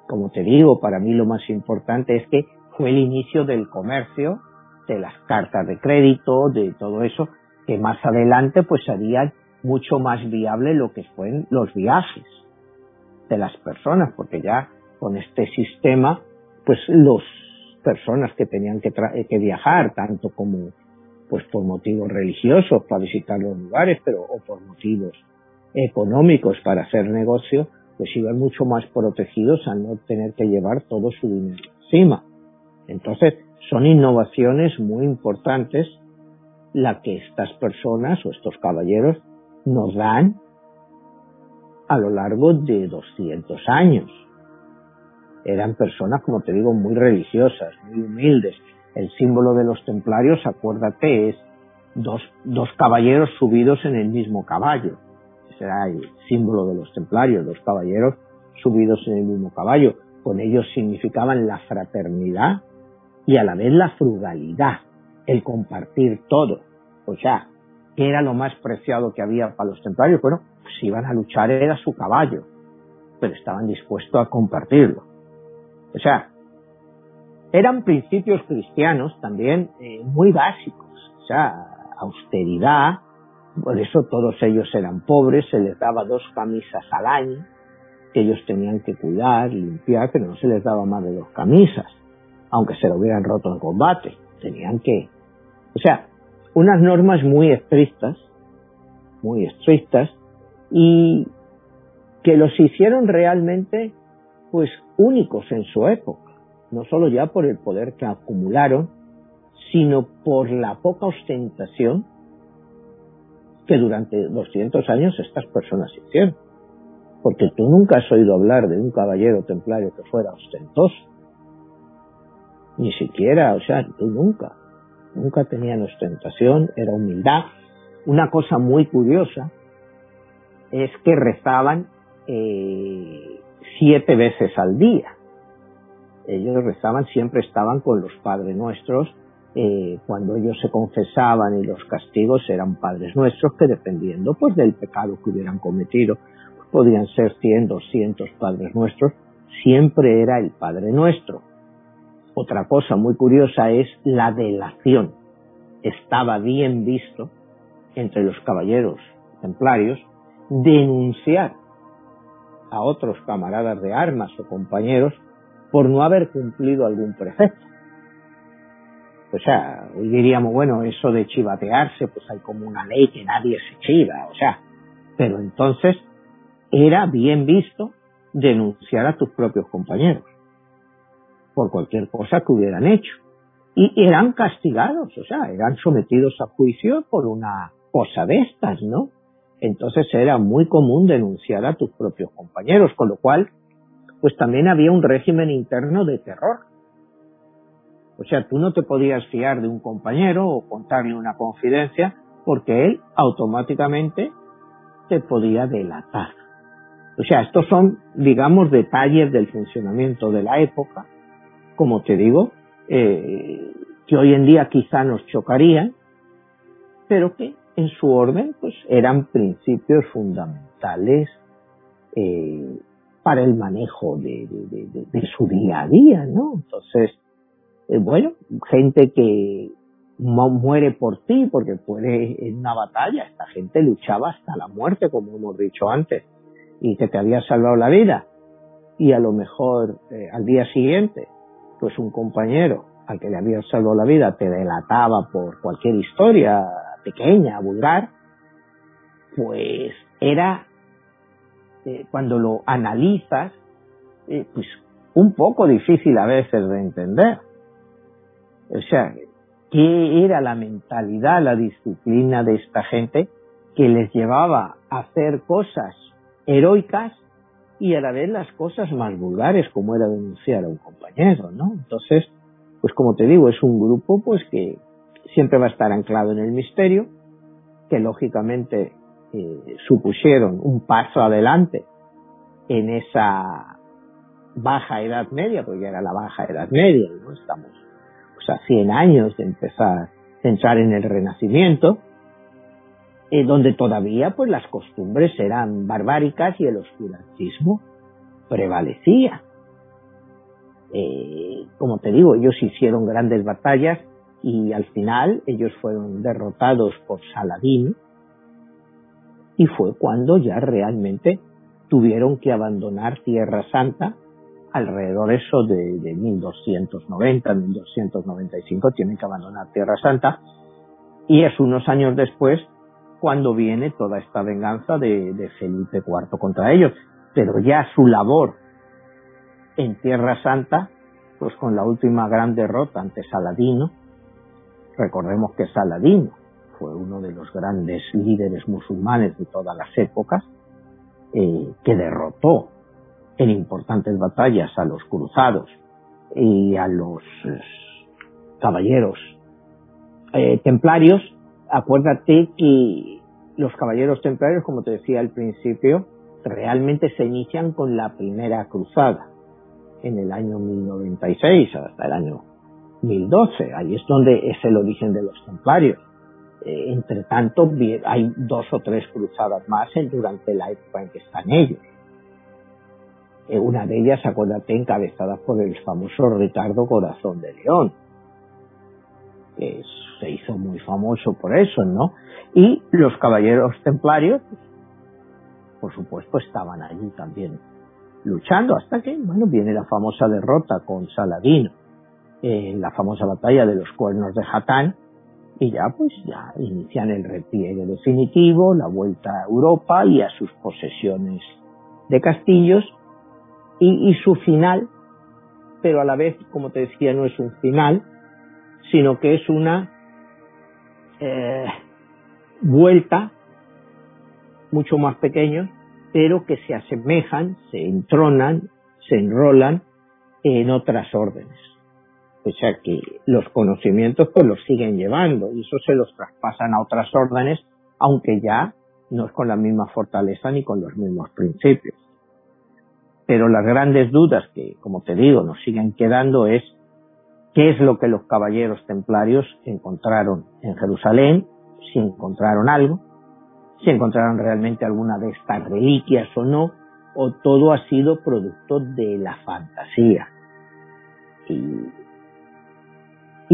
Como te digo, para mí lo más importante es que fue el inicio del comercio, de las cartas de crédito, de todo eso, que más adelante pues harían mucho más viable lo que fueron los viajes de las personas, porque ya con este sistema, pues los personas que tenían que, que viajar, tanto como pues por motivos religiosos para visitar los lugares, pero o por motivos económicos para hacer negocio, pues iban mucho más protegidos al no tener que llevar todo su dinero encima. Entonces, son innovaciones muy importantes la que estas personas o estos caballeros nos dan a lo largo de 200 años. Eran personas, como te digo, muy religiosas, muy humildes. El símbolo de los templarios, acuérdate, es dos, dos caballeros subidos en el mismo caballo. Ese era el símbolo de los templarios, dos caballeros subidos en el mismo caballo. Con ellos significaban la fraternidad y a la vez la frugalidad, el compartir todo. O sea, ¿qué era lo más preciado que había para los templarios? Bueno, si iban a luchar era su caballo, pero estaban dispuestos a compartirlo. O sea, eran principios cristianos también eh, muy básicos, o sea, austeridad, por eso todos ellos eran pobres, se les daba dos camisas al año, que ellos tenían que cuidar, limpiar, pero no se les daba más de dos camisas, aunque se lo hubieran roto en combate, tenían que, o sea, unas normas muy estrictas, muy estrictas, y que los hicieron realmente pues únicos en su época, no solo ya por el poder que acumularon, sino por la poca ostentación que durante 200 años estas personas hicieron. Porque tú nunca has oído hablar de un caballero templario que fuera ostentoso. Ni siquiera, o sea, tú nunca. Nunca tenían ostentación, era humildad. Una cosa muy curiosa es que rezaban eh, siete veces al día. Ellos rezaban, siempre estaban con los Padres Nuestros. Eh, cuando ellos se confesaban y los castigos eran Padres Nuestros que dependiendo pues del pecado que hubieran cometido, pues, podían ser 100, 200 Padres Nuestros, siempre era el Padre Nuestro. Otra cosa muy curiosa es la delación. Estaba bien visto entre los caballeros templarios denunciar a otros camaradas de armas o compañeros por no haber cumplido algún precepto. O sea, hoy diríamos, bueno, eso de chivatearse, pues hay como una ley que nadie se chiva, o sea, pero entonces era bien visto denunciar a tus propios compañeros por cualquier cosa que hubieran hecho. Y eran castigados, o sea, eran sometidos a juicio por una cosa de estas, ¿no? entonces era muy común denunciar a tus propios compañeros, con lo cual, pues también había un régimen interno de terror. O sea, tú no te podías fiar de un compañero o contarle una confidencia porque él automáticamente te podía delatar. O sea, estos son, digamos, detalles del funcionamiento de la época, como te digo, eh, que hoy en día quizá nos chocarían, pero que en su orden, pues eran principios fundamentales eh, para el manejo de, su día a día, ¿no? Entonces, eh, bueno, gente que muere por ti porque puede en una batalla, esta gente luchaba hasta la muerte, como hemos dicho antes, y que te había salvado la vida, y a lo mejor eh, al día siguiente, pues un compañero al que le había salvado la vida te delataba por cualquier historia pequeña, vulgar, pues era, eh, cuando lo analizas, pues un poco difícil a veces de entender. O sea, ¿qué era la mentalidad, la disciplina de esta gente que les llevaba a hacer cosas heroicas y a la vez las cosas más vulgares, como era denunciar a un compañero, ¿no? Entonces, pues como te digo, es un grupo pues que, siempre va a estar anclado en el misterio, que lógicamente eh, supusieron un paso adelante en esa baja edad media, porque ya era la baja edad media, ¿no? Estamos pues, a 100 años de empezar a entrar en el Renacimiento, eh, donde todavía pues las costumbres eran barbáricas y el oscurantismo prevalecía. Eh, como te digo, ellos hicieron grandes batallas y al final ellos fueron derrotados por Saladín y fue cuando ya realmente tuvieron que abandonar Tierra Santa alrededor eso de, de 1290, 1295 tienen que abandonar Tierra Santa. Y es unos años después cuando viene toda esta venganza de, Felipe IV contra ellos, pero ya su labor en Tierra Santa, pues con la última gran derrota ante Saladino, Recordemos que Saladino fue uno de los grandes líderes musulmanes de todas las épocas, eh, que derrotó en importantes batallas a los cruzados y a los caballeros eh, templarios, acuérdate que los caballeros templarios, como te decía al principio, realmente se inician con la primera cruzada en el año 1096 hasta el año 1012. Ahí es donde es el origen de los templarios. Eh, entre tanto, hay dos o tres cruzadas más durante la época en que están ellos. Eh, una de ellas, acuérdate, encabezada por el famoso Ricardo Corazón de León, que se hizo muy famoso por eso, ¿no? Y los caballeros templarios, por supuesto, estaban allí también luchando hasta que, bueno, viene la famosa derrota con Saladino en la famosa batalla de los cuernos de Hatán y ya pues ya inician el repliegue definitivo, la vuelta a Europa y a sus posesiones de castillos y, su final, pero a la vez, como te decía, no es un final, sino que es una eh, vuelta mucho más pequeña, pero que se asemejan, se entronan, se enrolan en otras órdenes. O sea que los conocimientos pues los siguen llevando y eso se los traspasan a otras órdenes, aunque ya no es con la misma fortaleza ni con los mismos principios. Pero las grandes dudas que, como te digo, nos siguen quedando es qué es lo que los caballeros templarios encontraron en Jerusalén, si encontraron algo, si encontraron realmente alguna de estas reliquias o no, o todo ha sido producto de la fantasía. Y,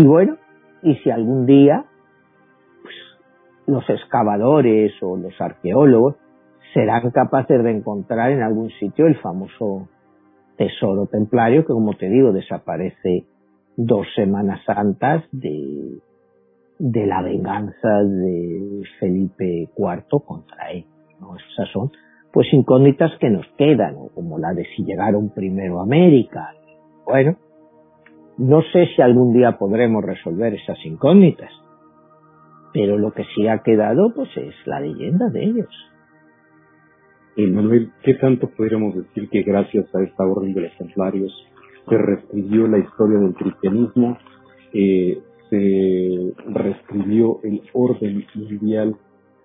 bueno, y si algún día pues, los excavadores o los arqueólogos serán capaces de encontrar en algún sitio el famoso tesoro templario que, como te digo, desaparece dos semanas santas de, la venganza de Felipe IV contra él. ¿no? Esas son pues incógnitas que nos quedan, como la de si llegaron primero a América. Bueno, no sé si algún día podremos resolver esas incógnitas, pero lo que sí ha quedado pues es la leyenda de ellos. Manuel, ¿qué tanto podríamos decir que gracias a esta orden de los templarios se reescribió la historia del cristianismo, eh, se reescribió el orden mundial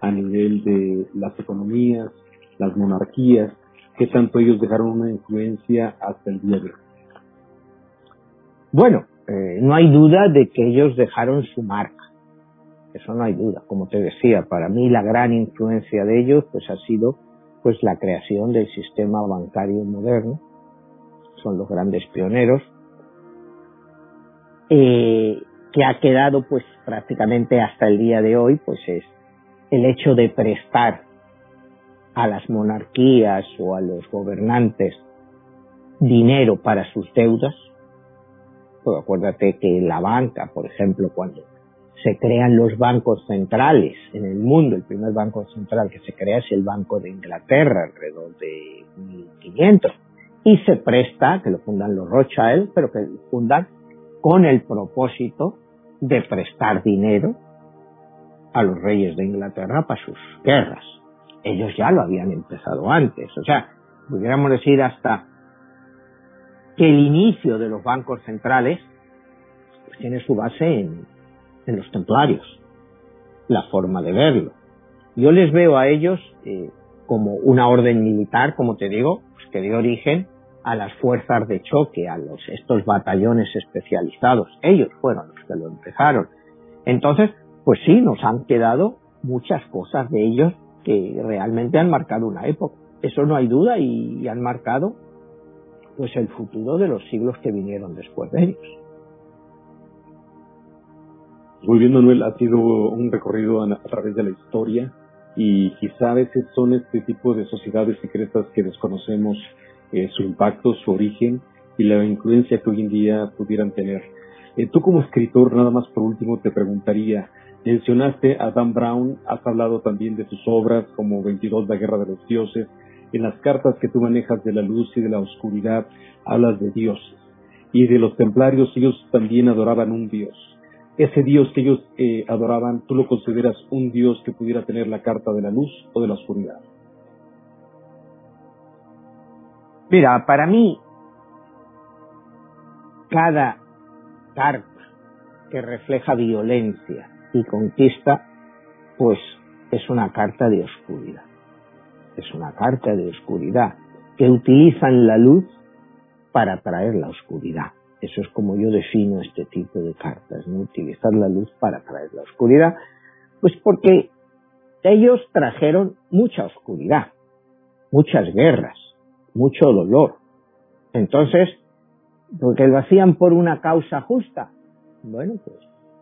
a nivel de las economías, las monarquías, qué tanto ellos dejaron una influencia hasta el día de hoy? Bueno, eh, no hay duda de que ellos dejaron su marca. Eso no hay duda. Como te decía, para mí la gran influencia de ellos pues ha sido pues la creación del sistema bancario moderno. Son los grandes pioneros. Eh, que ha quedado pues prácticamente hasta el día de hoy pues es el hecho de prestar a las monarquías o a los gobernantes dinero para sus deudas. Pues acuérdate que la banca, por ejemplo, cuando se crean los bancos centrales en el mundo. El primer banco central que se crea es el Banco de Inglaterra, alrededor de 1500. Y se presta, que lo fundan los Rothschild, pero que lo fundan con el propósito de prestar dinero a los reyes de Inglaterra para sus guerras. Ellos ya lo habían empezado antes. O sea, pudiéramos decir hasta que el inicio de los bancos centrales tiene su base en, en los templarios, la forma de verlo. Yo les veo a ellos eh, como una orden militar, como te digo, pues que dio origen a las fuerzas de choque, a los estos batallones especializados. Ellos fueron los que lo empezaron. Entonces, pues sí, nos han quedado muchas cosas de ellos que realmente han marcado una época. Eso no hay duda y, y han marcado pues el futuro de los siglos que vinieron después de ellos. Muy bien, Manuel, ha sido un recorrido a, través de la historia y quizá a veces son este tipo de sociedades secretas que desconocemos eh, su impacto, su origen y la influencia que hoy en día pudieran tener. Eh, tú como escritor, nada más por último te preguntaría, mencionaste a Dan Brown, has hablado también de sus obras como 22, La Guerra de los Dioses, en las cartas que tú manejas de la luz y de la oscuridad, hablas de dioses. Y de los templarios ellos también adoraban un dios ese Dios que ellos eh, adoraban, ¿tú lo consideras un Dios que pudiera tener la carta de la luz o de la oscuridad? Mira, para mí, cada carta que refleja violencia y conquista, pues es una carta de oscuridad. Es una carta de oscuridad que utilizan la luz para atraer la oscuridad. Eso es como yo defino este tipo de cartas, ¿no? Utilizar la luz para atraer la oscuridad. Pues porque ellos trajeron mucha oscuridad, muchas guerras, mucho dolor. Entonces, porque lo hacían por una causa justa. Bueno, pues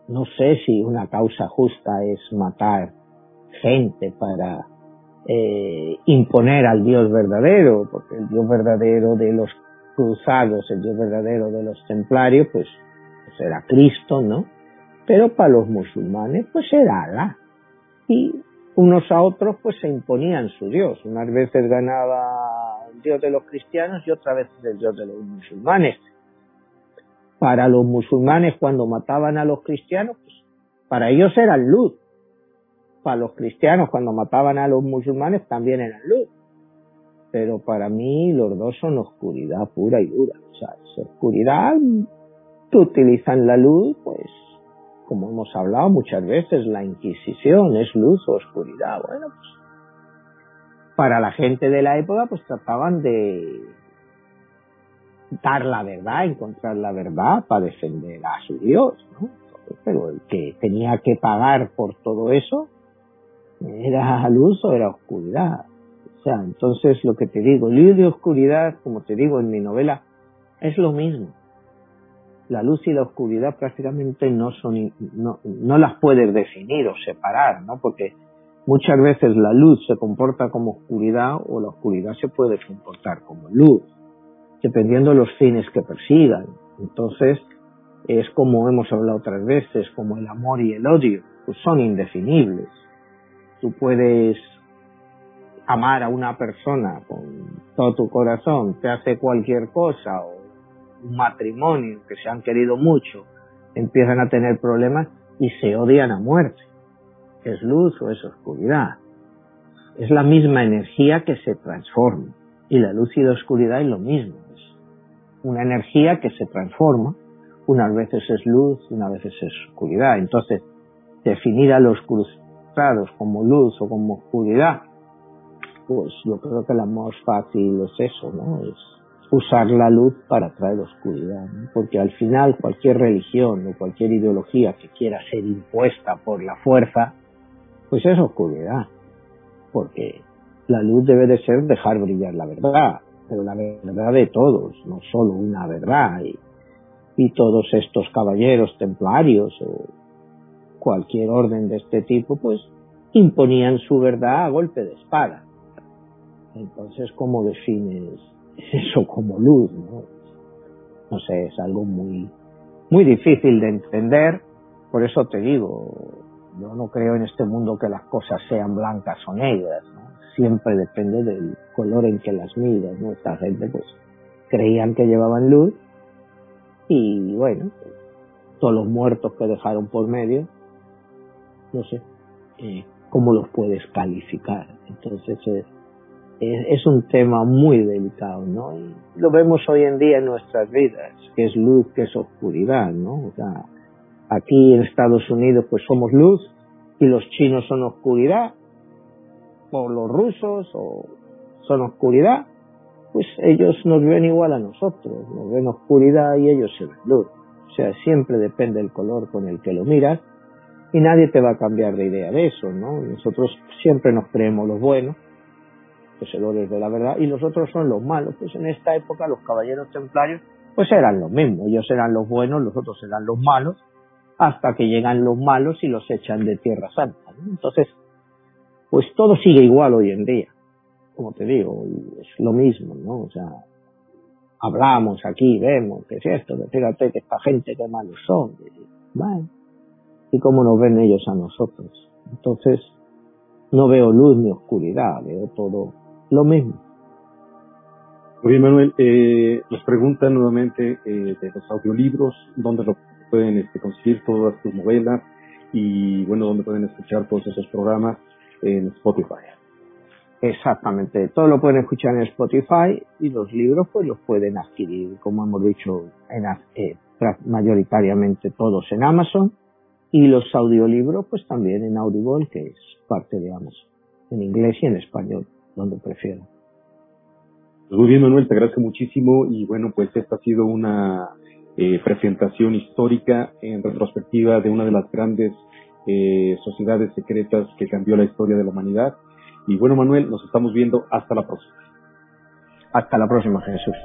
no sé si una causa justa es matar gente para eh, imponer al Dios verdadero, porque el Dios verdadero de los cruzados, el Dios verdadero de los templarios, pues, pues era Cristo, ¿no? Pero para los musulmanes, pues era Alá. Y unos a otros, pues se imponían su Dios. Unas veces ganaba el Dios de los cristianos y otras veces el Dios de los musulmanes. Para los musulmanes, cuando mataban a los cristianos, pues para ellos eran luz. Para los cristianos, cuando mataban a los musulmanes, también eran luz pero para mí los dos son oscuridad pura y dura. O sea, es oscuridad utilizan la luz, pues, como hemos hablado muchas veces, la Inquisición es luz o oscuridad. Bueno, pues, para la gente de la época, pues trataban de dar la verdad, encontrar la verdad para defender a su Dios, ¿no? Pero el que tenía que pagar por todo eso era luz o era oscuridad. Entonces lo que te digo, luz y oscuridad, como te digo en mi novela, es lo mismo. La luz y la oscuridad prácticamente no son, no las puedes definir o separar, ¿no? Porque muchas veces la luz se comporta como oscuridad o la oscuridad se puede comportar como luz, dependiendo de los fines que persigan. Entonces, es como hemos hablado otras veces, como el amor y el odio, pues son indefinibles. Tú puedes amar a una persona con todo tu corazón, te hace cualquier cosa o un matrimonio que se han querido mucho, empiezan a tener problemas y se odian a muerte. ¿Es luz o es oscuridad? Es la misma energía que se transforma. Y la luz y la oscuridad es lo mismo. Es una energía que se transforma. Unas veces es luz, unas veces es oscuridad. Entonces, definir a los cruzados como luz o como oscuridad pues yo creo que la más fácil es eso, ¿no? Es usar la luz para traer oscuridad. Porque al final cualquier religión o cualquier ideología que quiera ser impuesta por la fuerza, pues es oscuridad. Porque la luz debe de ser dejar brillar la verdad, pero la verdad de todos, no solo una verdad. Y, y todos estos caballeros templarios o cualquier orden de este tipo, pues imponían su verdad a golpe de espada. Entonces, ¿cómo defines eso como luz? No, no sé, es algo muy, muy difícil de entender. Por eso te digo, yo no creo en este mundo que las cosas sean blancas o negras. Siempre depende del color en que las miras. Esta gente, pues, creían que llevaban luz y bueno, todos los muertos que dejaron por medio, no sé, eh, ¿cómo los puedes calificar? Entonces, es es, un tema muy delicado, ¿no? Y lo vemos hoy en día en nuestras vidas, que es luz, que es oscuridad, ¿no? O sea, aquí en Estados Unidos pues somos luz y los chinos son oscuridad, o los rusos o son oscuridad, pues ellos nos ven igual a nosotros, nos ven oscuridad y ellos se ven luz. O sea, siempre depende del color con el que lo miras y nadie te va a cambiar de idea de eso, ¿no? Nosotros siempre nos creemos los buenos poseedores de la verdad, y los otros son los malos. Pues en esta época los caballeros templarios pues eran lo mismo, ellos eran los buenos, los otros eran los malos, hasta que llegan los malos y los echan de Tierra Santa. Entonces, pues todo sigue igual hoy en día, como te digo, es lo mismo, ¿no? O sea, hablamos aquí, vemos que es esto, que fíjate que esta gente que malos son, y, y cómo nos ven ellos a nosotros. Entonces, no veo luz ni oscuridad, veo todo lo mismo. Muy bien, Manuel. Eh, nos preguntan nuevamente eh, de los audiolibros, ¿dónde lo pueden este, conseguir todas tus novelas y bueno, dónde pueden escuchar todos esos programas en Spotify. Exactamente, todo lo pueden escuchar en Spotify y los libros pues los pueden adquirir, como hemos dicho, en, eh, mayoritariamente todos en Amazon y los audiolibros pues también en Audible, que es parte de Amazon, en inglés y en español, donde prefieran. Pues muy bien, Manuel, te agradezco muchísimo y bueno, pues esta ha sido una eh, presentación histórica en retrospectiva de una de las grandes eh, sociedades secretas que cambió la historia de la humanidad. Y bueno, Manuel, nos estamos viendo hasta la próxima. Hasta la próxima, Jesús.